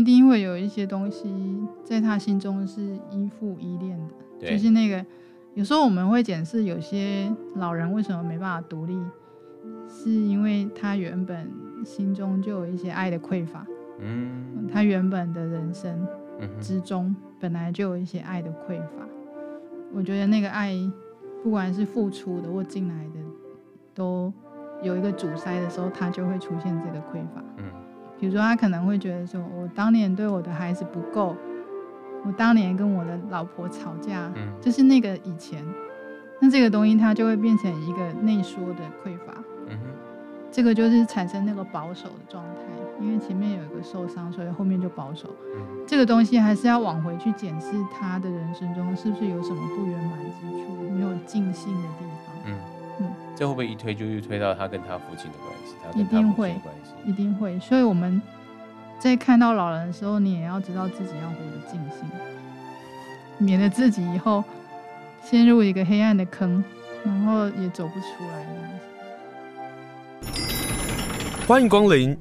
一定会有一些东西在他心中是依附依恋的，对。就是那个有时候我们会检视有些老人为什么没办法独立，是因为他原本心中就有一些爱的匮乏，嗯，他原本的人生之中本来就有一些爱的匮乏。我觉得那个爱，不管是付出的或进来的，都有一个阻塞的时候，他就会出现这个匮乏。嗯比如说，他可能会觉得说，我当年对我的孩子不够，我当年跟我的老婆吵架，嗯。就是那个以前，那这个东西它就会变成一个内缩的匮乏，嗯哼。这个就是产生那个保守的状态，因为前面有一个受伤，所以后面就保守。嗯。这个东西还是要往回去检视他的人生中是不是有什么不圆满之处，没有尽兴的地方，这会不会一推就又推到他跟他父亲的关系？他跟一定会他母亲的关系？一定会。所以我们在看到老人的时候，你也要知道自己要活得尽兴，免得自己以后陷入一个黑暗的坑，然后也走不出来这样子。欢迎光临。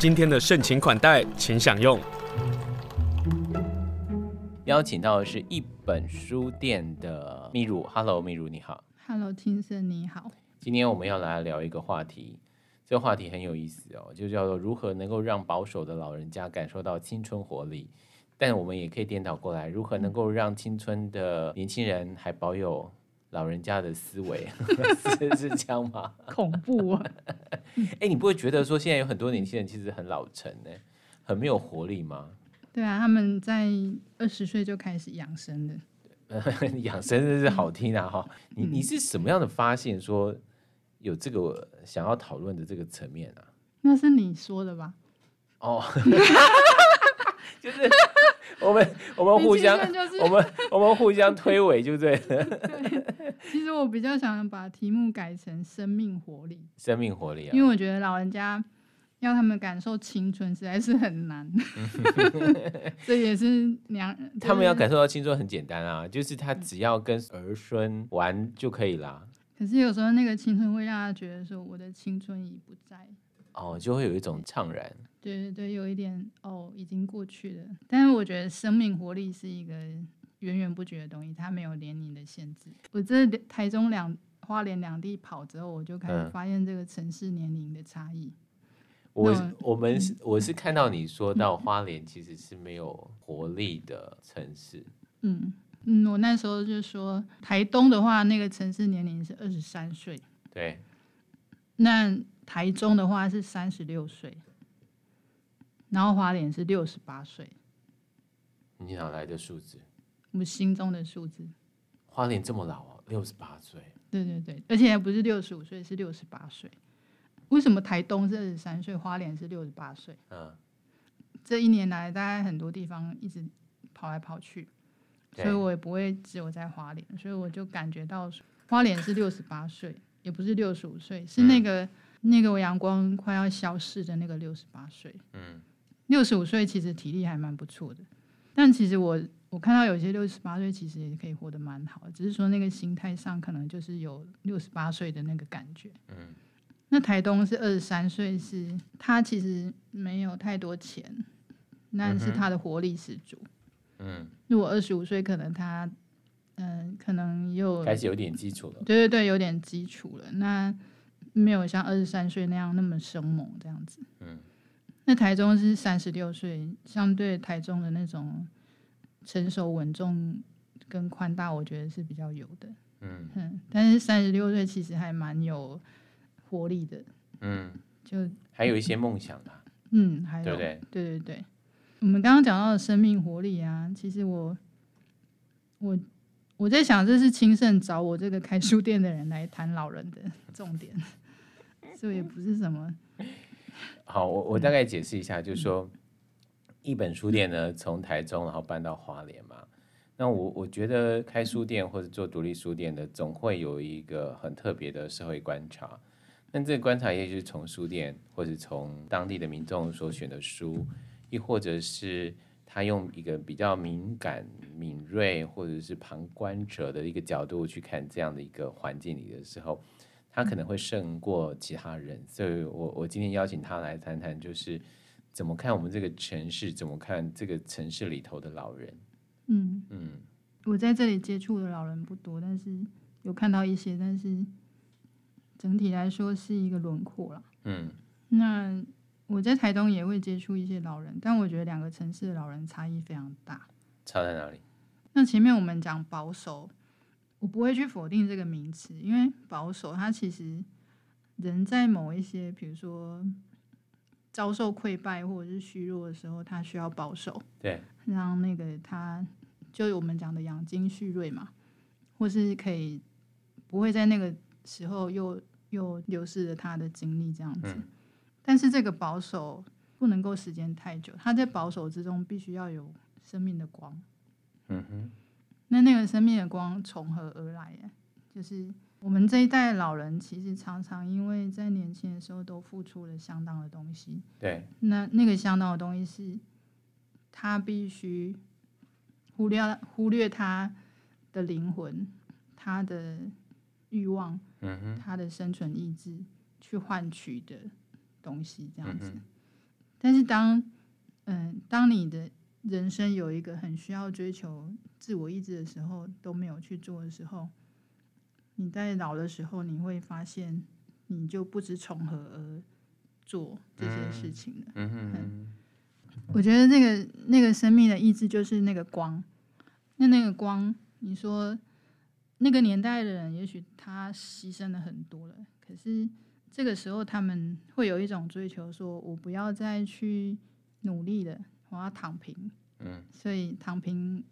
今天的盛情款待，请享用。邀请到的是一本书店的秘鲁，Hello，秘鲁你好。Hello，听生你好。今天我们要来聊一个话题，这个话题很有意思哦，就叫做如何能够让保守的老人家感受到青春活力。但我们也可以颠倒过来，如何能够让青春的年轻人还保有老人家的思维？是是这样吗？恐怖啊！哎，你不会觉得说现在有很多年轻人其实很老成呢，很没有活力吗？对啊，他们在二十岁就开始养生的。养生真是好听啊！哈、嗯，你你是什么样的发现说有这个想要讨论的这个层面啊？那是你说的吧？哦，就是我们我们互相、就是、我们我们互相推诿，就对了。对，其实我比较想把题目改成生命活力，生命活力啊，因为我觉得老人家。要他们感受青春实在是很难，这也是娘。他们要感受到青春很简单啊，就是他只要跟儿孙玩就可以啦。可是有时候那个青春会让他觉得说，我的青春已不在。哦，就会有一种怅然。对对对，有一点哦，已经过去了。但是我觉得生命活力是一个源源不绝的东西，它没有年龄的限制。我这台中两花莲两地跑之后，我就开始发现这个城市年龄的差异。我我们是我是看到你说到花莲其实是没有活力的城市。嗯嗯，我那时候就说台东的话，那个城市年龄是二十三岁。对。那台中的话是三十六岁，然后花莲是六十八岁。你哪来的数字？我心中的数字。花莲这么老啊，六十八岁。对对对，而且还不是六十五岁，是六十八岁。为什么台东是二十三岁，花莲是六十八岁？嗯，这一年来，大概很多地方一直跑来跑去，所以我也不会只有在花莲，所以我就感觉到花莲是六十八岁，也不是六十五岁，是那个、嗯、那个阳光快要消逝的那个六十八岁。嗯，六十五岁其实体力还蛮不错的，但其实我我看到有些六十八岁其实也可以活得蛮好，只是说那个心态上可能就是有六十八岁的那个感觉。嗯。那台东是二十三岁，是他其实没有太多钱，但是他的活力十足。嗯，如果二十五岁，可能他，嗯、呃，可能又开始有点基础了。对对对，有点基础了。那没有像二十三岁那样那么生猛这样子。嗯，那台中是三十六岁，相对台中的那种成熟稳重跟宽大，我觉得是比较有的。嗯，嗯，但是三十六岁其实还蛮有。活力的，嗯，就还有一些梦想啊，嗯，还有，对不对？对对对，我们刚刚讲到的生命活力啊，其实我我我在想，这是清盛找我这个开书店的人来谈老人的 重点，所以也不是什么。好，我我大概解释一下，就是说，一本书店呢，从台中然后搬到花莲嘛，那我我觉得开书店或者做独立书店的，总会有一个很特别的社会观察。那这个观察，也许是从书店，或者从当地的民众所选的书，亦或者是他用一个比较敏感、敏锐或者是旁观者的一个角度去看这样的一个环境里的时候，他可能会胜过其他人。所以我我今天邀请他来谈谈，就是怎么看我们这个城市，怎么看这个城市里头的老人。嗯嗯，我在这里接触的老人不多，但是有看到一些，但是整体来说是一个轮廓了。嗯，那我在台东也会接触一些老人，但我觉得两个城市的老人差异非常大。差在哪里？那前面我们讲保守，我不会去否定这个名词，因为保守它其实人在某一些，比如说遭受溃败或者是虚弱的时候，他需要保守，对，让那个他。就我们讲的养精蓄锐嘛，或是可以不会在那个时候又又流失了他的精力这样子。嗯。但是这个保守不能够时间太久，他在保守之中必须要有生命的光。嗯哼。那那个生命的光从何而来？就是我们这一代老人其实常常因为在年轻的时候都付出了相当的东西。对。那那个相当的东西是，他必须。忽略忽略他的灵魂，他的欲望，嗯哼，他的生存意志去换取的东西，这样子。嗯、但是当嗯，当你的人生有一个很需要追求自我意志的时候，都没有去做的时候，你在老的时候，你会发现你就不知从何而做这些事情了。嗯哼。嗯我觉得那个那个生命的意志就是那个光，那那个光，你说那个年代的人，也许他牺牲了很多了，可是这个时候他们会有一种追求，说我不要再去努力了，我要躺平。嗯，所以躺平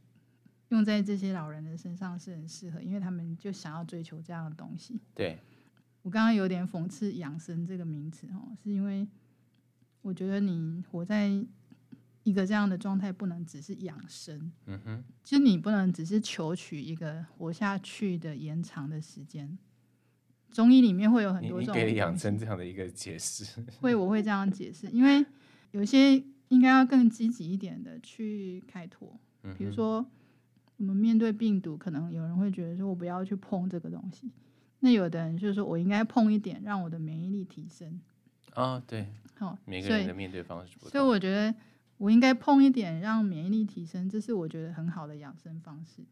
用在这些老人的身上是很适合，因为他们就想要追求这样的东西。对，我刚刚有点讽刺“养生”这个名词哦，是因为我觉得你活在。一个这样的状态不能只是养生，嗯哼，就你不能只是求取一个活下去的延长的时间。中医里面会有很多种给养生这样的一个解释，会我会这样解释，因为有些应该要更积极一点的去开拓，比如说我们面对病毒，可能有人会觉得说我不要去碰这个东西，那有的人就是说我应该碰一点，让我的免疫力提升。啊、哦，对，好，每个人的面对方式不同，所以我觉得。我应该碰一点，让免疫力提升，这是我觉得很好的养生方式。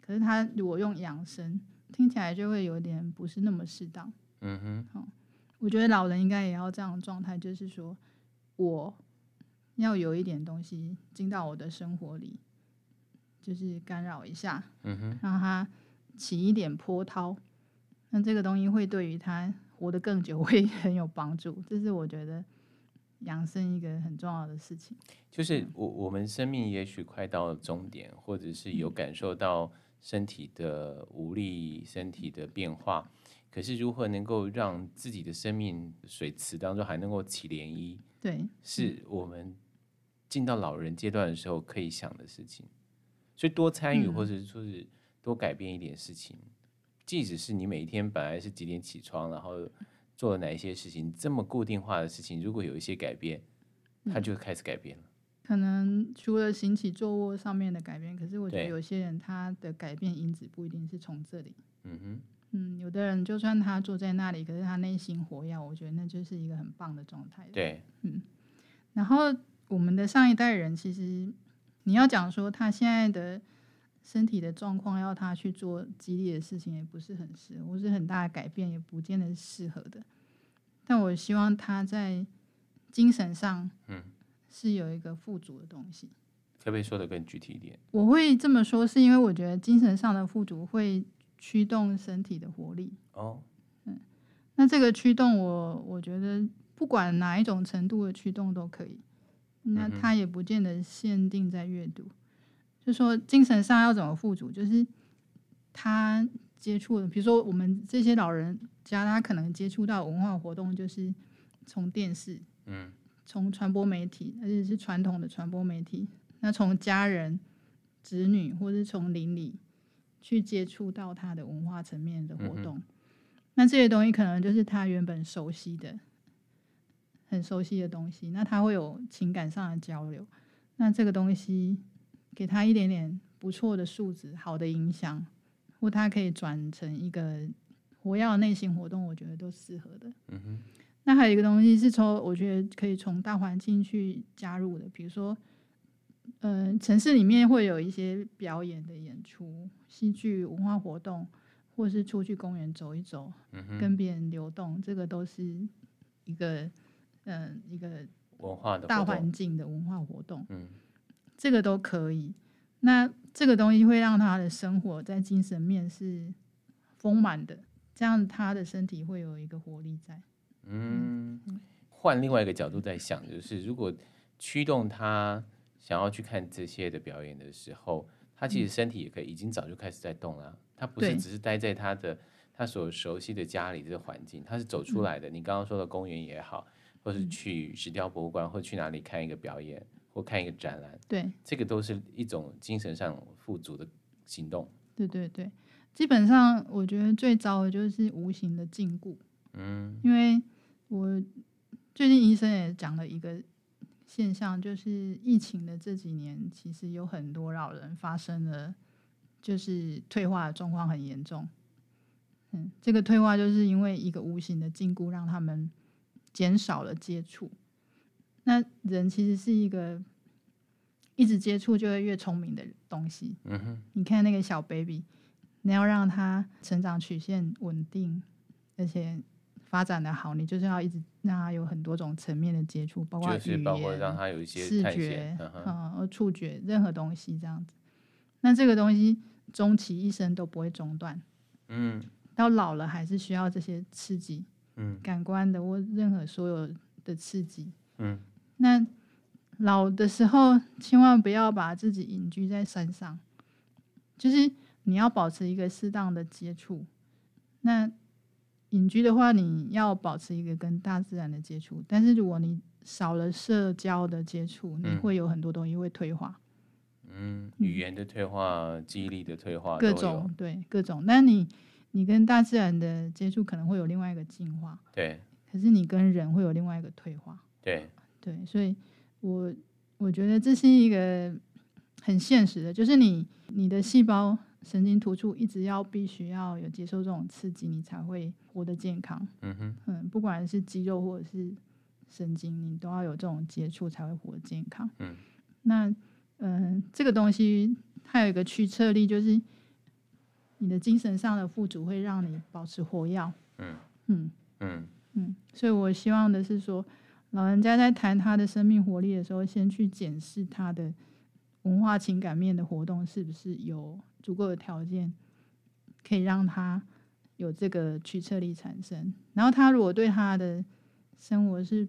可是他如果用养生，听起来就会有点不是那么适当。嗯哼，好，我觉得老人应该也要这样的状态，就是说我要有一点东西进到我的生活里，就是干扰一下，嗯哼，让他起一点波涛，那这个东西会对于他活得更久 会很有帮助。这是我觉得。养生一个很重要的事情，就是我我们生命也许快到了终点，或者是有感受到身体的无力、身体的变化，可是如何能够让自己的生命水池当中还能够起涟漪？对，是我们进到老人阶段的时候可以想的事情。所以多参与，或者说是多改变一点事情，即使是你每一天本来是几点起床，然后。做了哪一些事情？这么固定化的事情，如果有一些改变，他就开始改变了。嗯、可能除了行起坐卧上面的改变，可是我觉得有些人他的改变因子不一定是从这里。嗯哼，嗯，有的人就算他坐在那里，可是他内心活跃，我觉得那就是一个很棒的状态。对，嗯。然后我们的上一代人，其实你要讲说他现在的。身体的状况要他去做激烈的事情也不是很适合，或是很大的改变也不见得是适合的。但我希望他在精神上，嗯，是有一个富足的东西。可不可以说的更具体一点？我会这么说，是因为我觉得精神上的富足会驱动身体的活力。哦，嗯，那这个驱动我，我我觉得不管哪一种程度的驱动都可以。那他也不见得限定在阅读。就说精神上要怎么富足，就是他接触的，比如说我们这些老人家，他可能接触到文化活动，就是从电视，嗯，从传播媒体，而且是传统的传播媒体，那从家人、子女，或是从邻里去接触到他的文化层面的活动，那这些东西可能就是他原本熟悉的、很熟悉的东西，那他会有情感上的交流。那这个东西给他一点点不错的素质、好的影响，或他可以转成一个活跃内心活动，我觉得都适合的。嗯哼。那还有一个东西是从我觉得可以从大环境去加入的，比如说，嗯、城市里面会有一些表演的演出、戏剧、文化活动，或是出去公园走一走，跟别人流动，这个都是一个嗯、一个文化的大环境的文化活动。嗯，这个都可以。那这个东西会让他的生活在精神面是丰满的，这样他的身体会有一个活力在。嗯，换另外一个角度在想，就是如果驱动他想要去看这些的表演的时候，他其实身体也可以已经早就开始在动了。他不是只是待在他的他所熟悉的家里这个环境，他是走出来的。你刚刚说的公园也好，或是去石雕博物馆，或去哪里看一个表演，或看一个展览，对，这个都是一种精神上富足的行动。对对对，基本上我觉得最糟的就是无形的禁锢。嗯，因为。我最近医生也讲了一个现象，就是疫情的这几年，其实有很多老人发生了，就是退化的状况很严重。嗯，这个退化就是因为一个无形的禁锢，让他们减少了接触。那人其实是一个一直接触就会越聪明的东西。嗯哼，你看那个小 baby，你要让他成长曲线稳定，而且。发展的好，你就是要一直让他有很多种层面的接触，包括语言、就是、包括让他有一些视觉、嗯，呃，触觉，任何东西这样子。那这个东西终其一生都不会中断，嗯，到老了还是需要这些刺激，嗯，感官的或任何所有的刺激，嗯。那老的时候千万不要把自己隐居在山上，就是你要保持一个适当的接触，那。隐居的话，你要保持一个跟大自然的接触，但是如果你少了社交的接触，你会有很多东西会退化。嗯，语言的退化，嗯、记忆力的退化，各种对各种。但你你跟大自然的接触可能会有另外一个进化，对。可是你跟人会有另外一个退化，对对。所以我我觉得这是一个很现实的，就是你你的细胞。神经突触一直要必须要有接受这种刺激，你才会活得健康。嗯哼，嗯，不管是肌肉或者是神经，你都要有这种接触才会活得健康。嗯，那嗯，这个东西它有一个驱策力，就是你的精神上的富足会让你保持活跃。嗯嗯嗯嗯，所以我希望的是说，老人家在谈他的生命活力的时候，先去检视他的文化情感面的活动是不是有。足够的条件可以让他有这个驱策力产生，然后他如果对他的生活是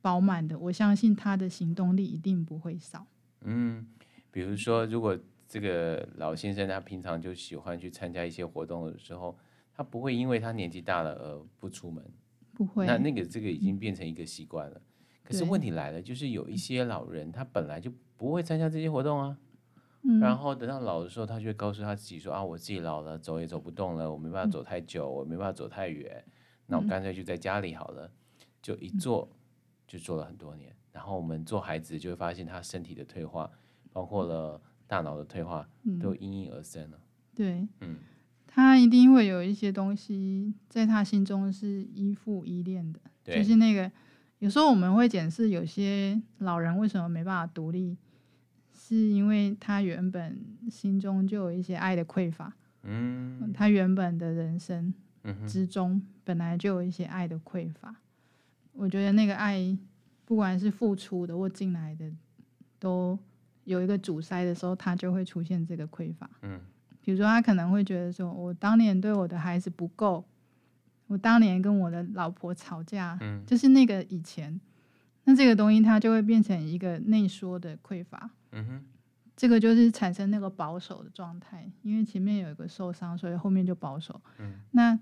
饱满的，我相信他的行动力一定不会少。嗯，比如说，如果这个老先生他平常就喜欢去参加一些活动的时候，他不会因为他年纪大了而不出门，不会。那那个这个已经变成一个习惯了。可是问题来了，就是有一些老人他本来就不会参加这些活动啊。然后等到老的时候，他就会告诉他自己说：“啊，我自己老了，走也走不动了，我没办法走太久，我没办法走太远，那我干脆就在家里好了。”就一坐就坐了很多年。然后我们做孩子就会发现他身体的退化，包括了大脑的退化，都应运而生了。对，嗯，他一定会有一些东西在他心中是依附依恋的，就是那个有时候我们会检视有些老人为什么没办法独立。是因为他原本心中就有一些爱的匮乏，嗯，他原本的人生之中本来就有一些爱的匮乏。我觉得那个爱，不管是付出的或进来的，都有一个阻塞的时候，他就会出现这个匮乏。嗯，比如说他可能会觉得说，我当年对我的孩子不够，我当年跟我的老婆吵架，就是那个以前，那这个东西它就会变成一个内缩的匮乏。嗯哼，这个就是产生那个保守的状态，因为前面有一个受伤，所以后面就保守。嗯，那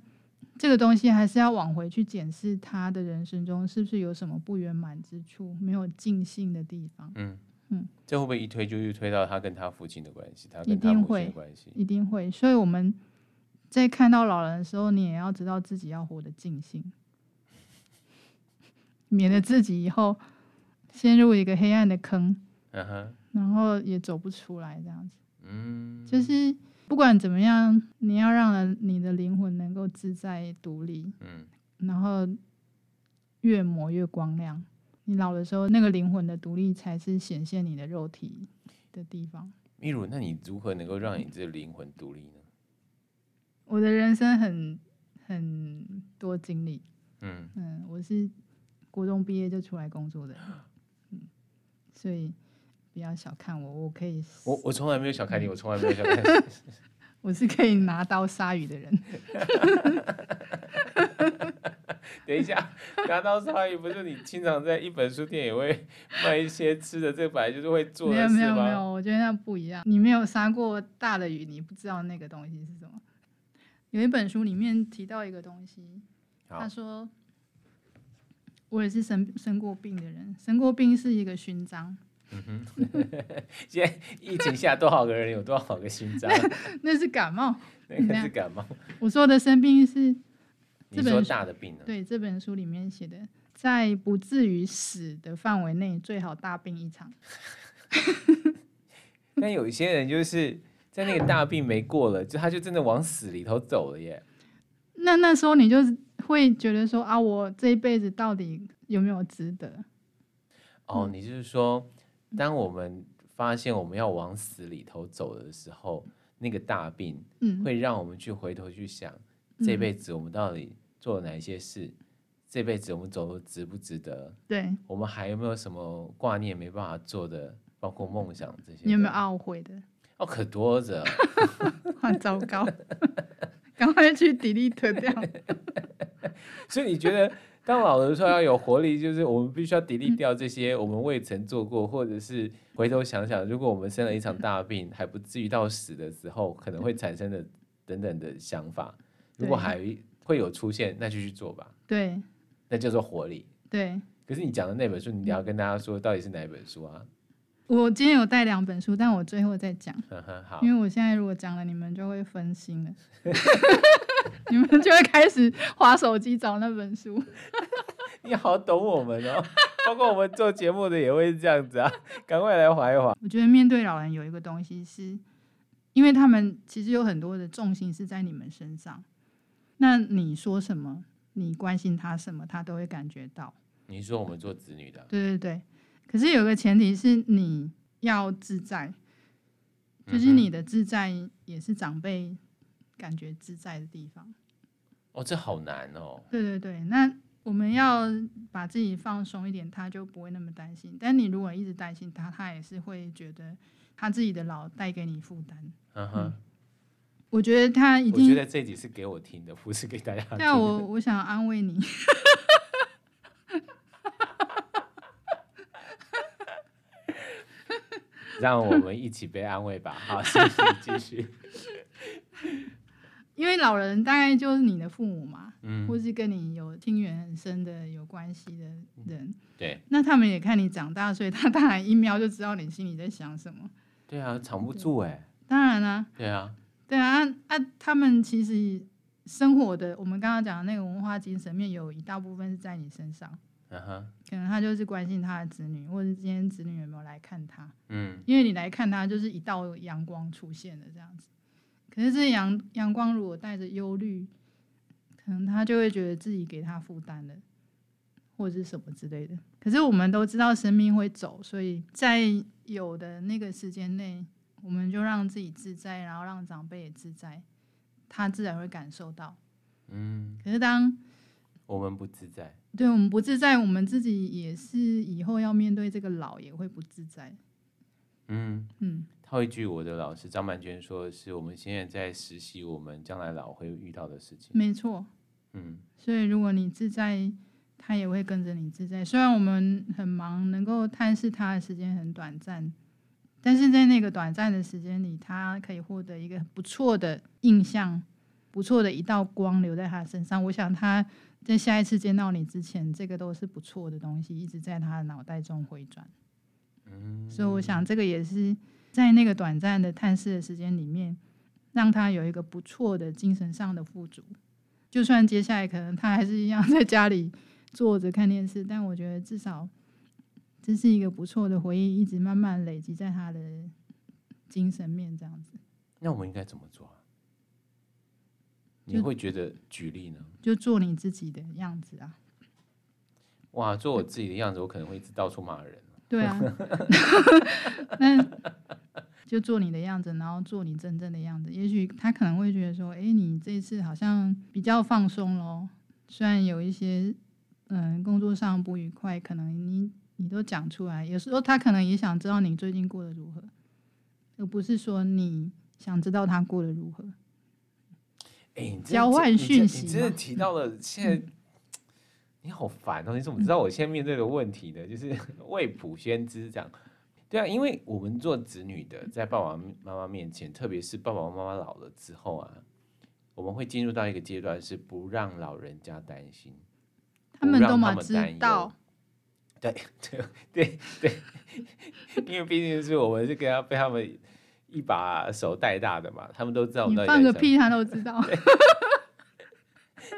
这个东西还是要往回去检视他的人生中是不是有什么不圆满之处，没有尽兴的地方。嗯嗯，这会不会一推就又推到他跟他父亲的关系？他跟他母亲的关系？一定会，一定会。所以我们在看到老人的时候，你也要知道自己要活得尽兴，免得自己以后陷入一个黑暗的坑。嗯哼，然后也走不出来这样子。嗯，就是不管怎么样，你要让你的灵魂能够自在独立，嗯，然后越磨越光亮。你老的时候，那个灵魂的独立才是显现你的肉体的地方。秘鲁，那你如何能够让你这个灵魂独立呢？我的人生很很多经历，嗯嗯，我是国中毕业就出来工作的，嗯，所以不要小看我，我可以，我我从来没有小看你，我从来没有小看你，我是可以拿刀杀鱼的人。等一下，拿刀杀鱼不是你经常在一本书店也会卖一些吃的，这本来就是会做的，没有没有没有，我觉得那不一样。你没有杀过大的鱼，你不知道那个东西是什么。有一本书里面提到一个东西，他说，我也是生生过病的人，生过病是一个勋章。嗯哼，现在疫情下多少个人有多少个勋章？那是感冒，那个是感冒。我说的生病是。你说大的病呢？对，这本书里面写的，在不至于死的范围内，最好大病一场。但有一些人就是在那个大病没过了，就他就真的往死里头走了耶。那那时候你就会觉得说啊，我这一辈子到底有没有值得？哦，你就是说，当我们发现我们要往死里头走的时候，那个大病，嗯，会让我们去回头去想。这辈子我们到底做了哪一些事？嗯、这辈子我们走的值不值得？对，我们还有没有什么挂念没办法做的？包括梦想这些，你有没有懊悔的？哦，可多着。很糟糕，赶快去 delete 掉。所以你觉得，当老的时候要有活力，就是我们必须要 delete 掉这些我们未曾做过，或者是回头想想，如果我们生了一场大病，还不至于到死的时候，可能会产生的等等的想法。如果还会有出现，那就去做吧。对，那叫做活力。对。可是你讲的那本书，你要跟大家说到底是哪一本书啊？我今天有带两本书，但我最后再讲。好。因为我现在如果讲了，你们就会分心了，你们就会开始滑手机找那本书。你好懂我们哦，包括我们做节目的也会是这样子啊，赶快来划一划。我觉得面对老人有一个东西是，因为他们其实有很多的重心是在你们身上。那你说什么？你关心他什么？他都会感觉到。你说我们做子女的，对对对。可是有个前提是你要自在，就是你的自在也是长辈感觉自在的地方。哦，这好难哦。对对对，那我们要把自己放松一点，他就不会那么担心。但你如果一直担心他，他也是会觉得他自己的老带给你负担。嗯哼。我觉得他已经，我觉得这集是给我听的，不是给大家听的。那我我想安慰你，让我们一起被安慰吧。好，谢谢，继续。因为老人大概就是你的父母嘛，嗯，或是跟你有亲缘很深的有关系的人，对。那他们也看你长大，所以他当然一瞄就知道你心里在想什么。对啊，藏不住哎。当然啦。对啊。对啊，啊，他们其实生活的，我们刚刚讲的那个文化精神面，有一大部分是在你身上。嗯哼，可能他就是关心他的子女，或者今天子女有没有来看他。嗯，因为你来看他，就是一道阳光出现了这样子。可是这阳阳光如果带着忧虑，可能他就会觉得自己给他负担了，或者是什么之类的。可是我们都知道生命会走，所以在有的那个时间内。我们就让自己自在，然后让长辈也自在，他自然会感受到。嗯。可是当我们不自在，对我们不自在，我们自己也是以后要面对这个老，也会不自在。嗯嗯。套一句我的老师张曼娟说的是：“我们现在在实习我们将来老会遇到的事情。”没错。嗯。所以如果你自在，他也会跟着你自在。虽然我们很忙，能够探视他的时间很短暂。但是在那个短暂的时间里，他可以获得一个不错的印象，不错的一道光留在他身上。我想他在下一次见到你之前，这个都是不错的东西，一直在他的脑袋中回转。嗯，所以我想这个也是在那个短暂的探视的时间里面，让他有一个不错的精神上的富足。就算接下来可能他还是一样在家里坐着看电视，但我觉得至少。这是一个不错的回忆，一直慢慢累积在他的精神面，这样子。那我们应该怎么做啊？你会觉得举例呢？就做你自己的样子啊！哇，做我自己的样子，我可能会一直到处骂人。对啊 那就做你的样子，然后做你真正的样子。也许他可能会觉得说：“哎，你这次好像比较放松咯。虽然有一些嗯工作上不愉快，可能你你都讲出来。有时候他可能也想知道你最近过得如何，而不是说你想知道他过得如何。”哎，交换讯息，你真的提到了现在，嗯、你好烦哦！你怎么知道我现在面对的问题呢？就是 未卜先知这样。对啊，因为我们做子女的，在爸爸妈妈面前，特别是爸爸妈妈老了之后啊，我们会进入到一个阶段，是不让老人家担心，他们都嘛知道。对 对对 对，因为毕竟是我们是跟他被他们。一把手带大的嘛，他们都知道。你放个屁，他都 知道。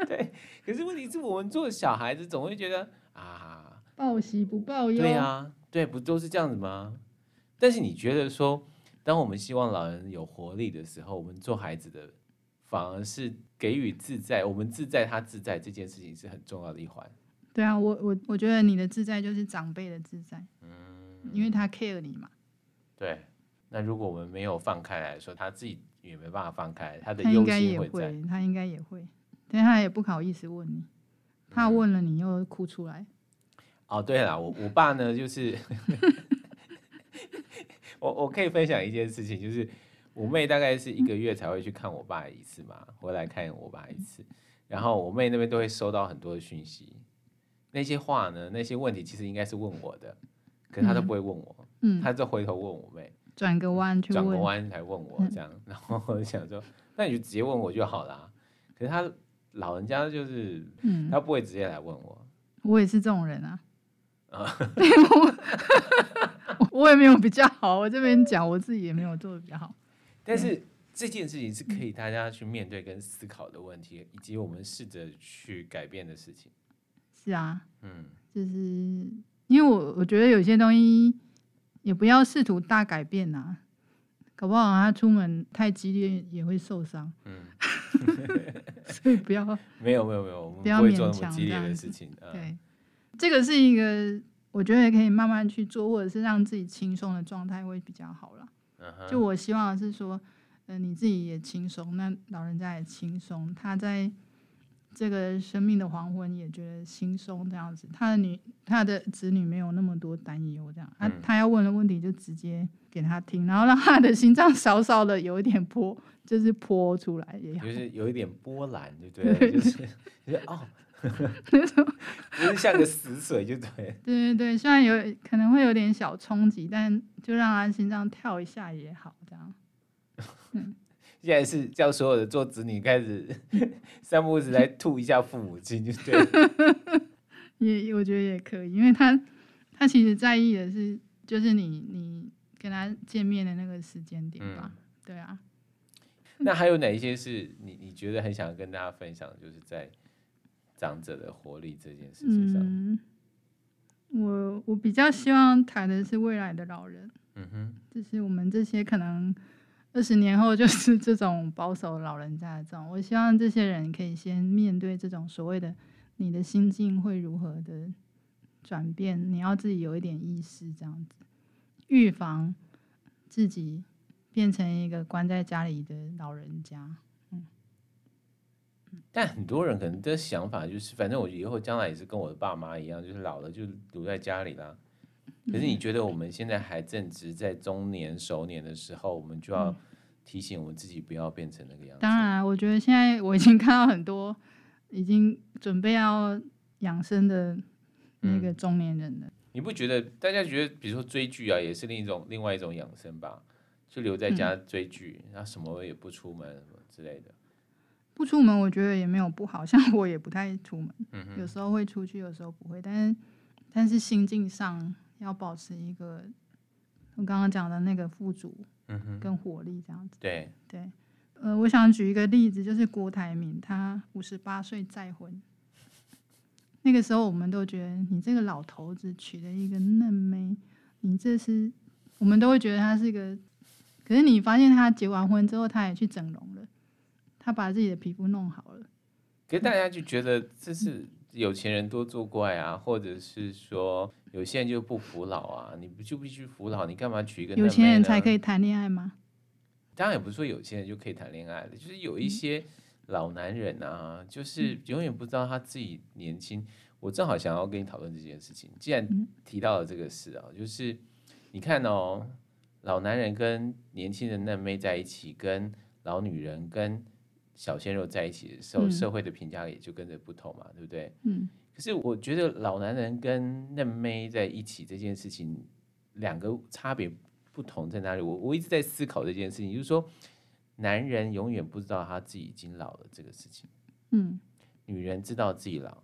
对，可是问题是我们做小孩子总会觉得啊，报喜不报忧。对啊，对，不都是这样子吗？但是你觉得说，当我们希望老人有活力的时候，我们做孩子的反而是给予自在，我们自在，他自在，这件事情是很重要的一环。对啊，我我我觉得你的自在就是长辈的自在，嗯，因为他 care 你嘛。对。那如果我们没有放开来说，他自己也没办法放开，他的忧心会在。他应该也会，他应该也会，但他也不好意思问你，怕问了你又哭出来。嗯、哦，对了，我我爸呢，就是 我我可以分享一件事情，就是我妹大概是一个月才会去看我爸一次嘛，回来看我爸一次，然后我妹那边都会收到很多的讯息，那些话呢，那些问题其实应该是问我的，可是他都不会问我，嗯，他就回头问我妹。转个弯去，转个弯来问我这样，嗯、然后我就想说，那你就直接问我就好了。可是他老人家就是，嗯、他不会直接来问我。我也是这种人啊。我也没有比较好，我这边讲我自己也没有做的比较好。但是这件事情是可以大家去面对跟思考的问题，以及我们试着去改变的事情。是啊，嗯，就是因为我我觉得有些东西。也不要试图大改变呐、啊，搞不好他出门太激烈也会受伤。嗯，所以不要。没有没有没有，我们不会做那么激烈的事情。对，这个是一个我觉得也可以慢慢去做，或者是让自己轻松的状态会比较好了。就我希望是说，嗯、呃，你自己也轻松，那老人家也轻松，他在。这个生命的黄昏也觉得轻松这样子，他的女、他的子女没有那么多担忧，这样，他他要问的问题就直接给他听，然后让他的心脏稍稍的有一点波，就是波出来也好，就是有一点波澜，就对了，对 就是就是哦，不是像个死水，就对，对对对，虽然有可能会有点小冲击，但就让他心脏跳一下也好，这样，嗯。现在是叫所有的做子女开始 三不五时来吐一下父母亲，就对了。也我觉得也可以，因为他他其实在意的是，就是你你跟他见面的那个时间点吧？嗯、对啊。那还有哪一些是你你觉得很想跟大家分享，就是在长者的活力这件事情上？嗯、我我比较希望谈的是未来的老人。嗯哼，就是我们这些可能。二十年后 就是这种保守老人家的这种，我希望这些人可以先面对这种所谓的你的心境会如何的转变，你要自己有一点意识，这样子预防自己变成一个关在家里的老人家。嗯，但很多人可能的想法就是，反正我以后将来也是跟我的爸妈一样，就是老了就留在家里啦。可是你觉得我们现在还正值在中年熟年的时候，我们就要提醒我们自己不要变成那个样子。当然，我觉得现在我已经看到很多已经准备要养生的那个中年人了。嗯，你不觉得？大家觉得，比如说追剧啊，也是另一种另外一种养生吧？就留在家追剧，然后什么也不出门什么之类的。不出门，我觉得也没有不好。像我也不太出门，有时候会出去，有时候不会。但是，但是心境上。要保持一个我刚刚讲的那个富足，跟活力这样子。对对，呃，我想举一个例子，就是郭台铭，他五十八岁再婚，那个时候我们都觉得你这个老头子娶了一个嫩妹，你这是我们都会觉得他是一个。可是你发现他结完婚之后，他也去整容了，他把自己的皮肤弄好了。可是大家就觉得这是有钱人多作怪啊，或者是说有些人就不服老啊，你不就必须服老？你干嘛娶一个？有钱人才可以谈恋爱吗？当然也不是说有钱人就可以谈恋爱的，就是有一些老男人啊，就是永远不知道他自己年轻。我正好想要跟你讨论这件事情，既然提到了这个事啊，就是你看哦，老男人跟年轻的嫩妹在一起，跟老女人跟。小鲜肉在一起的时候，社会的评价也就跟着不同嘛，嗯、对不对？嗯。可是我觉得老男人跟嫩妹在一起这件事情，两个差别不同在哪里？我我一直在思考这件事情，就是说，男人永远不知道他自己已经老了这个事情。嗯。女人知道自己老，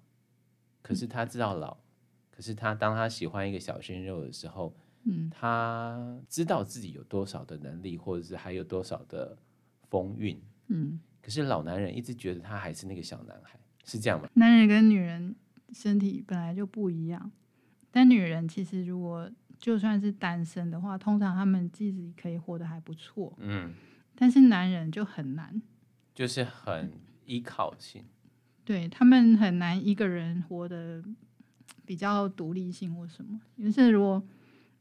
可是她知道老，嗯、可是她当她喜欢一个小鲜肉的时候，嗯，她知道自己有多少的能力，或者是还有多少的风韵，嗯。可是老男人一直觉得他还是那个小男孩，是这样吗？男人跟女人身体本来就不一样，但女人其实如果就算是单身的话，通常他们自己可以活得还不错。嗯，但是男人就很难，就是很依靠性，对，他们很难一个人活得比较独立性或什么。于是如果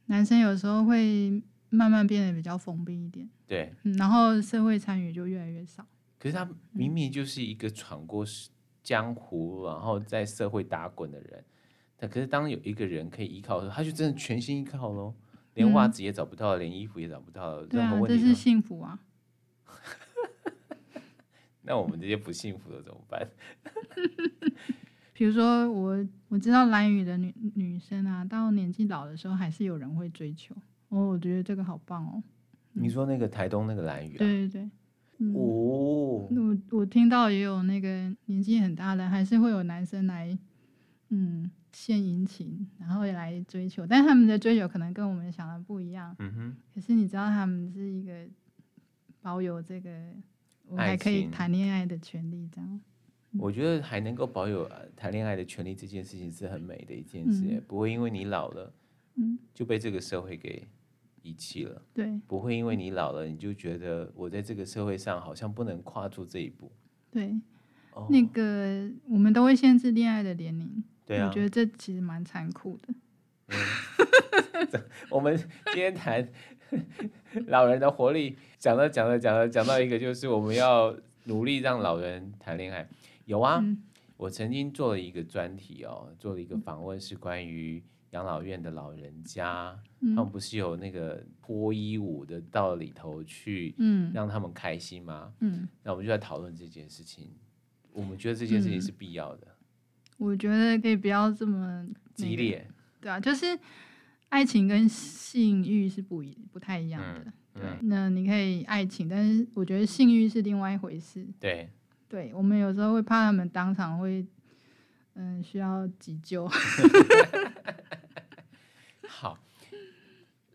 男生有时候会慢慢变得比较封闭一点，对，嗯，然后社会参与就越来越少。可是他明明就是一个闯过江湖，然后在社会打滚的人，但可是当有一个人可以依靠的时候，他就真的全心依靠喽，连袜子也找不到，连衣服也找不到，对啊，这是幸福啊。那我们这些不幸福的怎么办？比如说我我知道蓝雨的女女生啊，到年纪老的时候，还是有人会追求。哦，我觉得这个好棒哦。你说那个台东那个蓝雨啊？对对对。嗯、哦，我我听到也有那个年纪很大的，还是会有男生来，嗯，献殷勤，然后也来追求，但他们的追求可能跟我们想的不一样。嗯哼。可是你知道他们是一个保有这个，我还可以谈恋爱的权利，这样。我觉得还能够保有谈恋爱的权利这件事情是很美的一件事，嗯、不会因为你老了，嗯，就被这个社会给。遗弃了，对，不会因为你老了，你就觉得我在这个社会上好像不能跨出这一步。对，哦、那个我们都会限制恋爱的年龄，对啊，我觉得这其实蛮残酷的。嗯、我们今天谈老人的活力，讲到讲到讲到讲到一个，就是我们要努力让老人谈恋爱。有啊，嗯、我曾经做了一个专题哦，做了一个访问，是关于。养老院的老人家，嗯、他们不是有那个脱衣舞的到里头去，嗯让他们开心吗？嗯，那我们就在讨论这件事情。我们觉得这件事情是必要的。我觉得可以不要这么、那个、激烈。对啊，就是爱情跟性欲是不一不太一样的。嗯、对，那你可以爱情，但是我觉得性欲是另外一回事。对，对，我们有时候会怕他们当场会，嗯、呃，需要急救。好，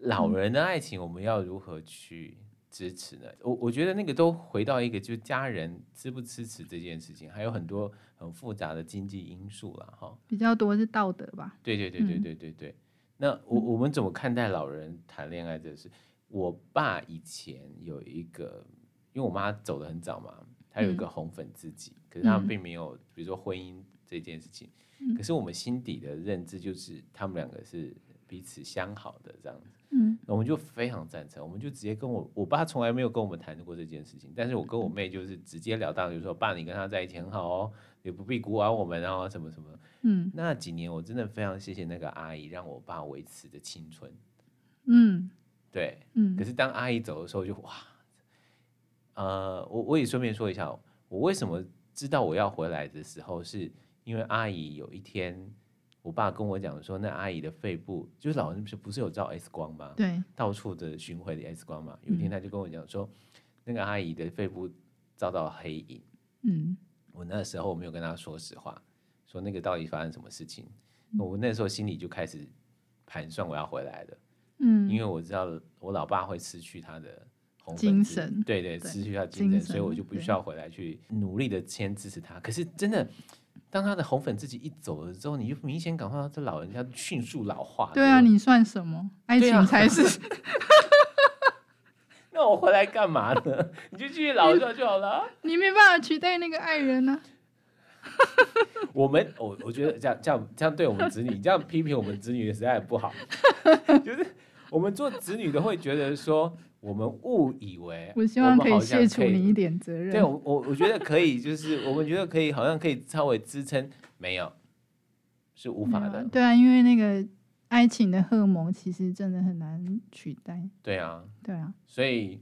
老人的爱情我们要如何去支持呢？我我觉得那个都回到一个，就是家人支不支持这件事情，还有很多很复杂的经济因素了哈。比较多是道德吧？对对对对对对对。嗯、那我我们怎么看待老人谈恋爱这事？我爸以前有一个，因为我妈走的很早嘛，他有一个红粉知己，嗯、可是他们并没有，比如说婚姻这件事情。嗯、可是我们心底的认知就是，他们两个是。彼此相好的这样子，嗯，我们就非常赞成，我们就直接跟我我爸从来没有跟我们谈过这件事情，但是我跟我妹就是直截了当，就是说，爸，你跟他在一起很好哦，也不必鼓励我们啊，什么什么，嗯，那几年我真的非常谢谢那个阿姨，让我爸维持着青春，嗯，对，嗯，可是当阿姨走的时候就，就哇，呃，我我也顺便说一下，我为什么知道我要回来的时候，是因为阿姨有一天。我爸跟我讲说，那阿姨的肺部就是老人不是不是有照 X 光吗？对，到处的巡回的 X 光嘛。有一天他就跟我讲说，嗯、那个阿姨的肺部照到黑影。嗯，我那时候我没有跟他说实话，说那个到底发生什么事情。嗯、我那时候心里就开始盘算我要回来的。嗯，因为我知道我老爸会失去他的红粉精神，对对，失去他的精神，精神所以我就不需要回来去努力的先支持他。可是真的。当他的红粉自己一走了之后，你就明显感受到这老人家迅速老化。对啊，你算什么？爱情才是。那我回来干嘛呢？你就继续老掉就好了。你没办法取代那个爱人呢、啊。我们，我我觉得这样这样这样对我们子女，这样批评我们子女实在很不好。就是我们做子女的会觉得说。我们误以为，我希望可以卸除你一点责任。对，我我我觉得可以，就是我们觉得可以，好像可以稍微支撑，没有，是无法的。对啊，因为那个爱情的荷尔蒙其实真的很难取代。对啊，对啊，所以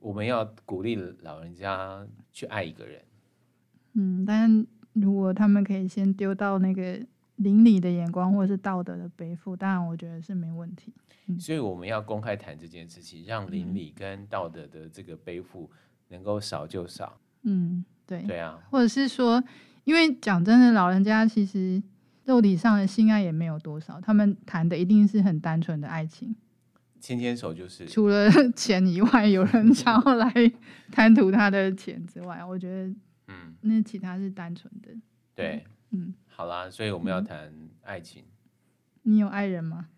我们要鼓励老人家去爱一个人。嗯，但如果他们可以先丢到那个邻里的眼光，或者是道德的背负，当然我觉得是没问题。所以我们要公开谈这件事情，让邻里跟道德的这个背负能够少就少。嗯，对，对啊。或者是说，因为讲真的，老人家其实肉体上的性爱也没有多少，他们谈的一定是很单纯的爱情，牵牵手就是。除了 钱以外，有人 想要来贪图他的钱之外，我觉得，嗯，那其他是单纯的。对，嗯，好啦，所以我们要谈爱情。你有爱人吗？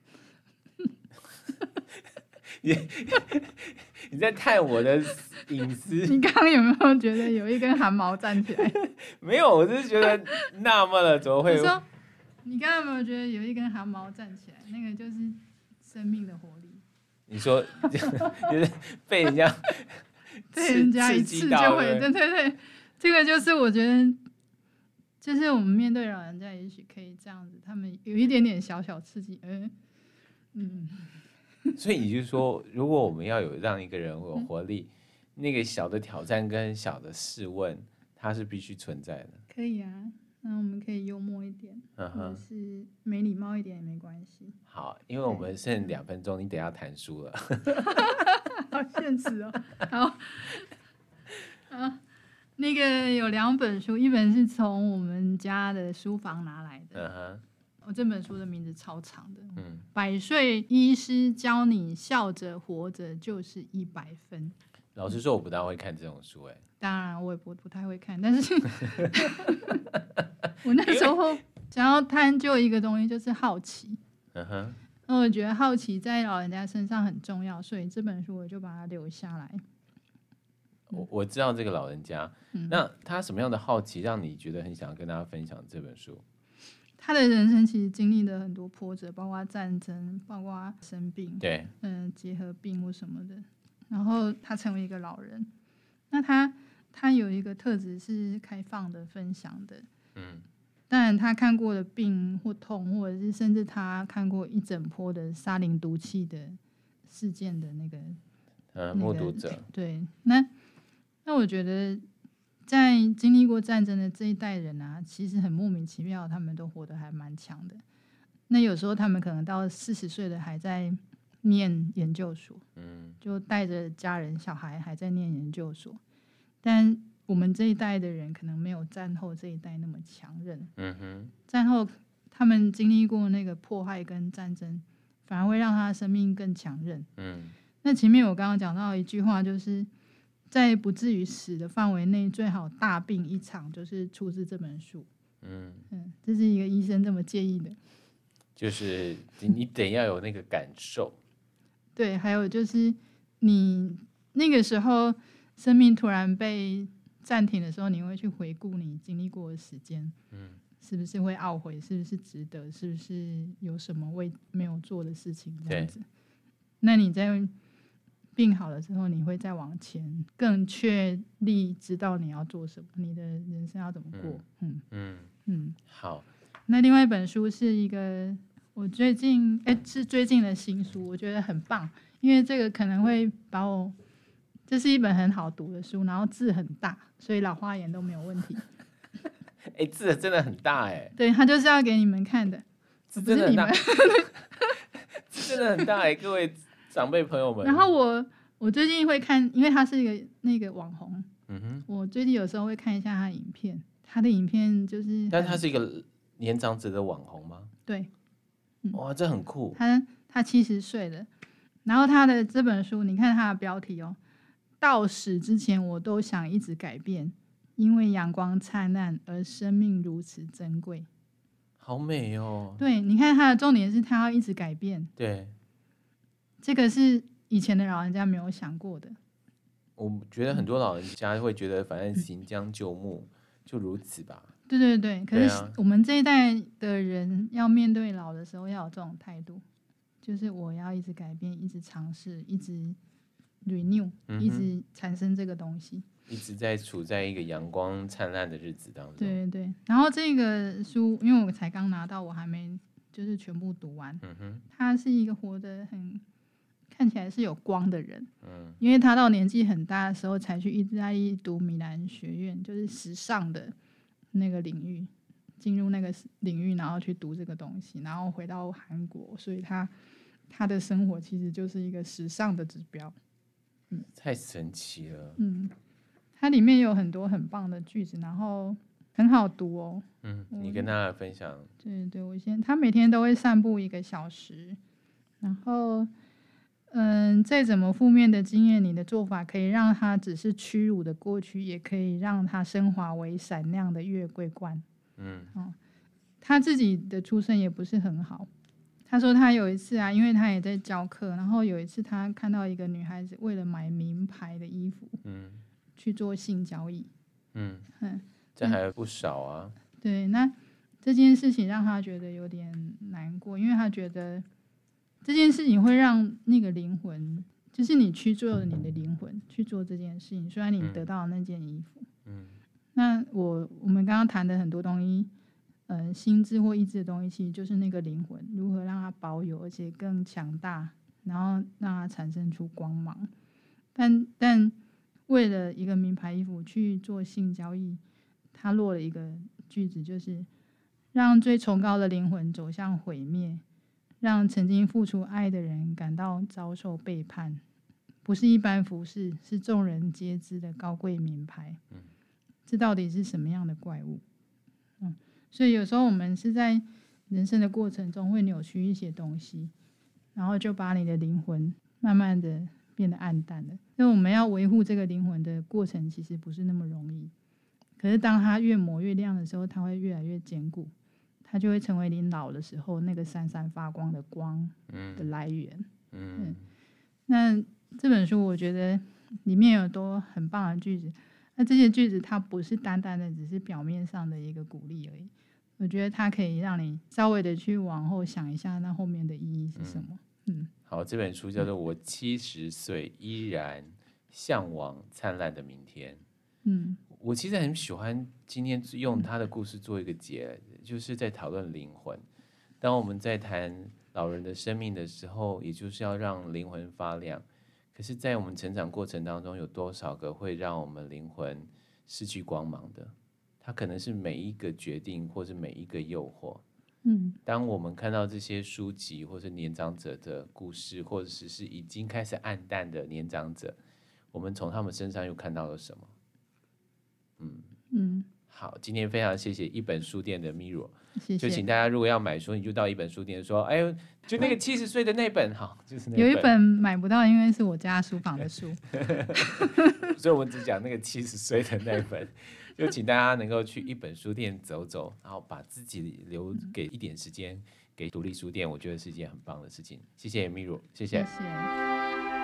你 你在探我的隐私？你刚刚有没有觉得有一根汗毛站起来？没有，我只是觉得纳闷了，怎么会？说，你刚刚有没有觉得有一根汗毛站起来？那个就是生命的活力。你说，就是被人家被人家一次就会，对对对，这个就是我觉得，就是我们面对老人家，也许可以这样子，他们有一点点小小刺激，嗯嗯。所以你就说，如果我们要有让一个人有活力，嗯、那个小的挑战跟小的试问，它是必须存在的。可以啊，那我们可以幽默一点，嗯、或者是没礼貌一点也没关系。好，因为我们剩两分钟，你等下谈书了。好现实哦。好，好，那个有两本书，一本是从我们家的书房拿来的。嗯哼。我这本书的名字超长的，嗯，百岁医师教你笑着活着就是一百分。老实说，我不大会看这种书，哎，当然我也不不太会看，但是 我那时候想要探究一个东西，就是好奇，嗯哼，那我觉得好奇在老人家身上很重要，所以这本书我就把它留下来。我我知道这个老人家，嗯，那他什么样的好奇让你觉得很想要跟大家分享这本书？他的人生其实经历了很多波折，包括战争，包括生病，对，嗯，结核病或什么的。然后他成为一个老人，那他他有一个特质是开放的、分享的，嗯。当然，他看过的病或痛，或者是甚至他看过一整波的沙林毒气的事件的那个，呃，目睹者。对，那那我觉得。在经历过战争的这一代人啊，其实很莫名其妙，他们都活得还蛮强的。那有时候他们可能到四十岁了还在念研究所，嗯，就带着家人小孩还在念研究所。但我们这一代的人可能没有战后这一代那么强韧，嗯哼。战后他们经历过那个迫害跟战争，反而会让他的生命更强韧，嗯。那前面我刚刚讲到一句话，就是。在不至于死的范围内，最好大病一场，就是出自这本书。嗯嗯，这是一个医生这么建议的。就是你得要有那个感受。对，还有就是你那个时候生命突然被暂停的时候，你会去回顾你经历过的时间，嗯，是不是会懊悔？是不是值得？是不是有什么未没有做的事情？这样子。那你在。病好了之后，你会再往前，更确立知道你要做什么，你的人生要怎么过。嗯嗯嗯，嗯。好。那另外一本书是一个我最近哎、欸、是最近的新书，我觉得很棒，因为这个可能会把我，这是一本很好读的书，然后字很大，所以老花眼都没有问题。哎、欸，字真的很大哎、欸。对，他就是要给你们看的，字真的很大，字真的很大哎，各位。长辈朋友们，然后我我最近会看，因为他是一个那个网红，嗯哼，我最近有时候会看一下他的影片，他的影片就是，但他是一个年长者的网红吗？对，嗯、哇，这很酷。他他七十岁了，然后他的这本书，你看他的标题哦，到死之前我都想一直改变，因为阳光灿烂而生命如此珍贵。好美哦！对，你看他的重点是他要一直改变。对，这个是以前的老人家没有想过的。我觉得很多老人家会觉得，反正行将就木，就如此吧。对对对，可是我们这一代的人要面对老的时候，要有这种态度，就是我要一直改变，一直尝试，一直 renew，一直产生这个东西，一直在处在一个阳光灿烂的日子当中。对对对，然后这个书，因为我才刚拿到，我还没就是全部读完。嗯哼，它是一个活得很看起来是有光的人。嗯，因为他到年纪很大的时候才去意大利读米兰学院，就是时尚的。那个领域，进入那个领域，然后去读这个东西，然后回到韩国，所以他他的生活其实就是一个时尚的指标。嗯，太神奇了。嗯，它里面有很多很棒的句子，然后很好读哦。嗯，你跟大家分享。对对，我先，他每天都会散步一个小时，然后。嗯，再怎么负面的经验，你的做法可以让它只是屈辱的过去，也可以让它升华为闪亮的月桂冠。嗯，哦，他自己的出身也不是很好。他说他有一次啊，因为他也在教课，然后有一次他看到一个女孩子为了买名牌的衣服，嗯，去做性交易。嗯，嗯，这还有不少啊。对，那这件事情让他觉得有点难过，因为他觉得。这件事情会让那个灵魂，就是你去做你的灵魂去做这件事情。虽然你得到了那件衣服，嗯，那我我们刚刚谈的很多东西，呃，心智或意志的东西，其实就是那个灵魂如何让它保有，而且更强大，然后让它产生出光芒。但但为了一个名牌衣服去做性交易，他落了一个句子，就是让最崇高的灵魂走向毁灭。让曾经付出爱的人感到遭受背叛，不是一般服饰，是众人皆知的高贵名牌。嗯，这到底是什么样的怪物？嗯，所以有时候我们是在人生的过程中会扭曲一些东西，然后就把你的灵魂慢慢的变得暗淡了。那我们要维护这个灵魂的过程，其实不是那么容易。可是当它越磨越亮的时候，它会越来越坚固。它就会成为你老的时候那个闪闪发光的光的来源。嗯，嗯，那这本书我觉得里面有多很棒的句子。那这些句子它不是单单的只是表面上的一个鼓励而已。我觉得它可以让你稍微的去往后想一下，那后面的意义是什么？嗯，嗯，好，这本书叫做《我七十岁依然向往灿烂的明天》。嗯，我其实很喜欢今天用他的故事做一个结。就是在讨论灵魂。当我们在谈老人的生命的时候，也就是要让灵魂发亮。可是，在我们成长过程当中，有多少个会让我们灵魂失去光芒的？它可能是每一个决定，或是每一个诱惑。嗯，当我们看到这些书籍，或是年长者的故事，或者是是已经开始暗淡的年长者，我们从他们身上又看到了什么？嗯嗯。好，今天非常谢谢一本书店的 Miro，谢谢，就请大家如果要买书，你就到一本书店说，哎呦，就那个七十岁的那本，好，就是。有一本买不到，因为是我家书房的书，所以我们只讲那个七十岁的那本。就请大家能够去一本书店走走，然后把自己留给一点时间给独立书店，我觉得是一件很棒的事情。谢谢 Miro，谢谢。谢谢